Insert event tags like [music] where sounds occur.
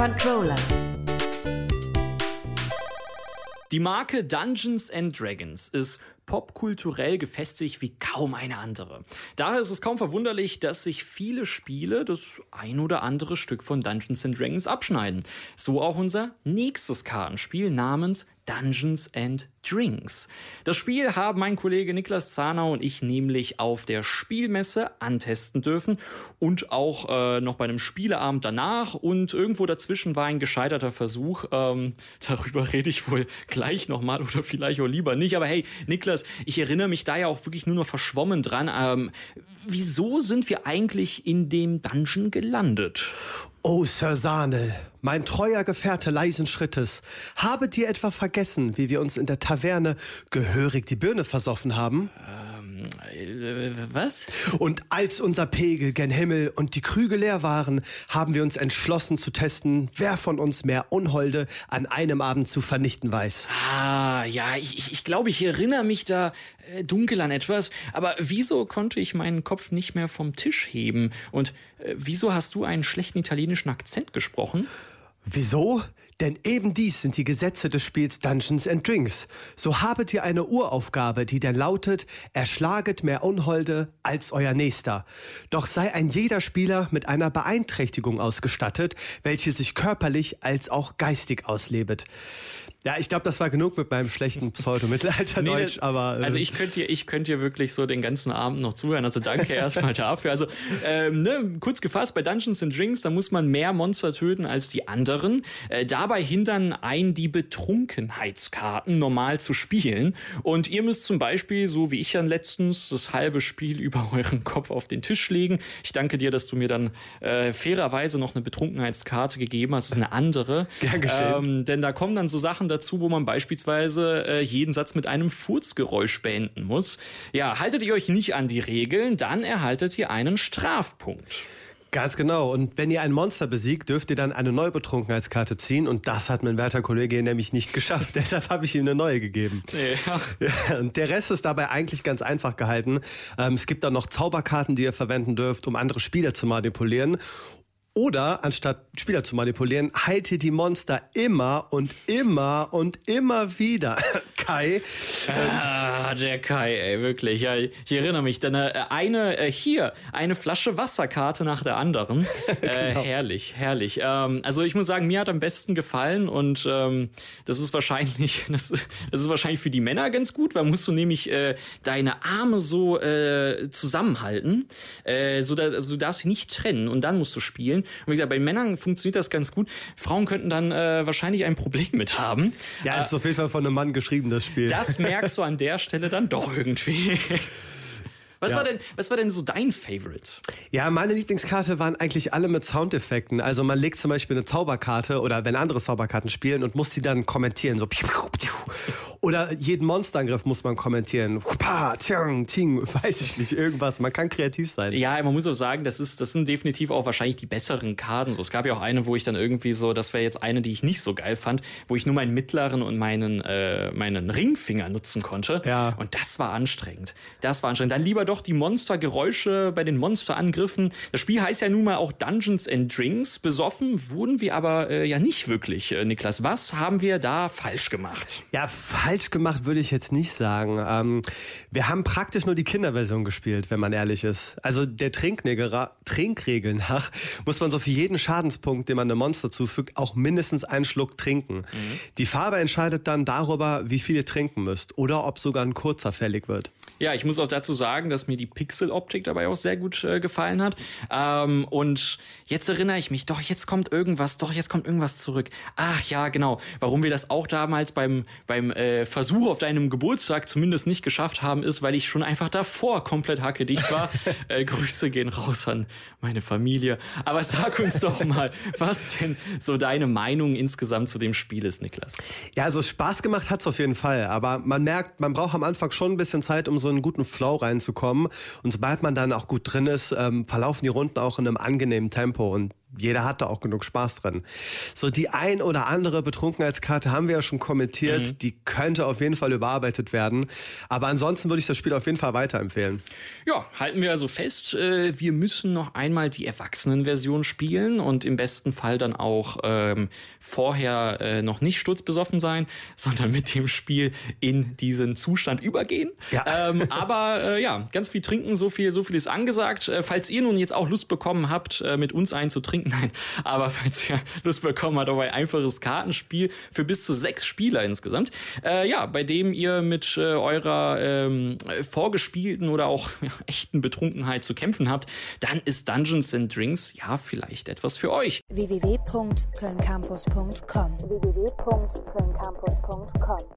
Controller. Die Marke Dungeons and Dragons ist popkulturell gefestigt wie kaum eine andere. Daher ist es kaum verwunderlich, dass sich viele Spiele das ein oder andere Stück von Dungeons and Dragons abschneiden. So auch unser nächstes Kartenspiel namens Dungeons and Drinks. Das Spiel haben mein Kollege Niklas Zahnau und ich nämlich auf der Spielmesse antesten dürfen und auch äh, noch bei einem Spieleabend danach und irgendwo dazwischen war ein gescheiterter Versuch. Ähm, [laughs] darüber rede ich wohl gleich nochmal oder vielleicht auch lieber nicht. Aber hey, Niklas, ich erinnere mich da ja auch wirklich nur noch verschwommen dran. Ähm, wieso sind wir eigentlich in dem Dungeon gelandet? Oh, Sir Sanel, mein treuer Gefährte leisen Schrittes, habet ihr etwa vergessen, wie wir uns in der Taverne gehörig die Birne versoffen haben? Ähm, äh, was? Und als unser Pegel gen Himmel und die Krüge leer waren, haben wir uns entschlossen zu testen, wer von uns mehr Unholde an einem Abend zu vernichten weiß. Ah, ja, ich, ich, ich glaube, ich erinnere mich da äh, dunkel an etwas. Aber wieso konnte ich meinen Kopf nicht mehr vom Tisch heben? Und äh, wieso hast du einen schlechten italienischen Akzent gesprochen? Wieso? Denn eben dies sind die Gesetze des Spiels Dungeons and Drinks. So habet ihr eine Uraufgabe, die denn lautet, erschlaget mehr Unholde als euer Nächster. Doch sei ein jeder Spieler mit einer Beeinträchtigung ausgestattet, welche sich körperlich als auch geistig auslebet. Ja, ich glaube, das war genug mit meinem schlechten Pseudo-Mittelalterdeutsch, Nee, aber. äh, Also ich könnte dir, ich könnte wirklich so den ganzen Abend noch zuhören. Also danke erstmal dafür. Also ähm, ne, kurz gefasst, bei Dungeons and Drinks, da muss man mehr Monster töten als die anderen. Äh, dabei hindern ein die Betrunkenheitskarten normal zu spielen. Und ihr müsst zum Beispiel, so wie ich dann letztens, das halbe Spiel [laughs] über euren Kopf auf den Tisch legen. Ich danke dir, dass du mir dann äh, fairerweise noch eine Betrunkenheitskarte gegeben hast. Das ist eine andere. Gern geschehen. Ähm, denn da kommen dann so Sachen dazu, wo man beispielsweise äh, jeden Satz mit einem Furzgeräusch beenden muss. Ja, haltet ihr euch nicht an die Regeln, dann erhaltet ihr einen Strafpunkt. Ganz genau. Und wenn ihr ein Monster besiegt, dürft ihr dann eine neue Betrunkenheitskarte ziehen. Und das hat mein werter Kollege nämlich nicht geschafft. [laughs] Deshalb habe ich ihm eine neue gegeben. Ja. Ja, und der Rest ist dabei eigentlich ganz einfach gehalten. Ähm, es gibt dann noch Zauberkarten, die ihr verwenden dürft, um andere Spieler zu manipulieren. Oder anstatt Spieler zu manipulieren, heilt ihr die Monster immer und immer und immer wieder. Kai, Ah, der Kai, ey, wirklich. Ja, ich erinnere mich. Denn äh, eine, äh, hier, eine Flasche Wasserkarte nach der anderen. [laughs] äh, herrlich, herrlich. Ähm, also ich muss sagen, mir hat am besten gefallen und ähm, das ist wahrscheinlich, [laughs] das, das ist wahrscheinlich für die Männer ganz gut, weil musst du nämlich äh, deine Arme so äh, zusammenhalten, äh, so da, also du darfst sie nicht trennen und dann musst du spielen. Und wie gesagt, bei Männern funktioniert das ganz gut. Frauen könnten dann äh, wahrscheinlich ein Problem mit haben. ja, ist auf jeden Fall von einem Mann geschrieben, das Spiel. Das merkst du an der Stelle dann doch irgendwie. Was, Ja. war denn, was war denn so dein Favorite? Ja, meine Lieblingskarte waren eigentlich alle mit Soundeffekten. Also man legt zum Beispiel eine Zauberkarte oder wenn andere Zauberkarten spielen und muss die dann kommentieren. So piu, piu, piu. Oder jeden Monsterangriff muss man kommentieren. Pa, tjang, ting, weiß ich nicht, irgendwas. Man kann kreativ sein. Ja, man muss auch sagen, das, ist, das sind definitiv auch wahrscheinlich die besseren Karten. So, es gab ja auch eine, wo ich dann irgendwie so, das wäre jetzt eine, die ich nicht so geil fand, wo ich nur meinen mittleren und meinen, äh, meinen Ringfinger nutzen konnte. Ja. Und das war anstrengend. Das war anstrengend. Dann lieber doch die Monstergeräusche bei den Monsterangriffen. Das Spiel heißt ja nun mal auch Dungeons and Drinks. Besoffen wurden wir aber äh, ja nicht wirklich, äh, Niklas. Was haben wir da falsch gemacht? Ja, falsch gemacht würde ich jetzt nicht sagen. Ähm, wir haben praktisch nur die Kinderversion gespielt, wenn man ehrlich ist. Also der Trinkregel, Trinkregel nach muss man so für jeden Schadenspunkt, den man einem Monster zufügt, auch mindestens einen Schluck trinken. Die Farbe entscheidet dann darüber, wie viel ihr trinken müsst oder ob sogar ein kurzer fällig wird. Ja, ich muss auch dazu sagen, dass mir die Pixel-Optik dabei auch sehr gut äh, gefallen hat. Ähm, und jetzt erinnere ich mich, doch, jetzt kommt irgendwas, doch, jetzt kommt irgendwas zurück. Ach ja, genau. Warum wir das auch damals beim, beim äh, Versuch auf deinem Geburtstag zumindest nicht geschafft haben, ist, weil ich schon einfach davor komplett hackedicht war. [laughs] äh, Grüße gehen raus an meine Familie. Aber sag uns doch mal, was denn so deine Meinung insgesamt zu dem Spiel ist, Niklas. Ja, also Spaß gemacht hat's auf jeden Fall, aber man merkt, man braucht am Anfang schon ein bisschen Zeit, um so einen guten Flow reinzukommen. Und sobald man dann auch gut drin ist, ähm, verlaufen die Runden auch in einem angenehmen Tempo. Und jeder hat da auch genug Spaß drin. So die ein oder andere Betrunkenheitskarte haben wir ja schon kommentiert, mhm. die könnte auf jeden Fall überarbeitet werden. Aber ansonsten würde ich das Spiel auf jeden Fall weiterempfehlen. Ja, halten wir also fest, äh, wir müssen noch einmal die Erwachsenenversion spielen und im besten Fall dann auch ähm, vorher äh, noch nicht sturzbesoffen sein, [laughs] sondern mit dem Spiel in diesen Zustand übergehen. Ja. Ähm, [laughs] aber äh, ja, ganz viel trinken, so viel, so viel ist angesagt. Äh, falls ihr nun jetzt auch Lust bekommen habt, äh, mit uns zu trinken, [laughs] Nein, aber falls ihr Lust bekommen habt auf ein einfaches Kartenspiel für bis zu sechs Spieler insgesamt, äh, ja, bei dem ihr mit äh, eurer ähm, vorgespielten oder auch ja, echten Betrunkenheit zu kämpfen habt, dann ist Dungeons and Drinks ja vielleicht etwas für euch. www.kölncampus.com www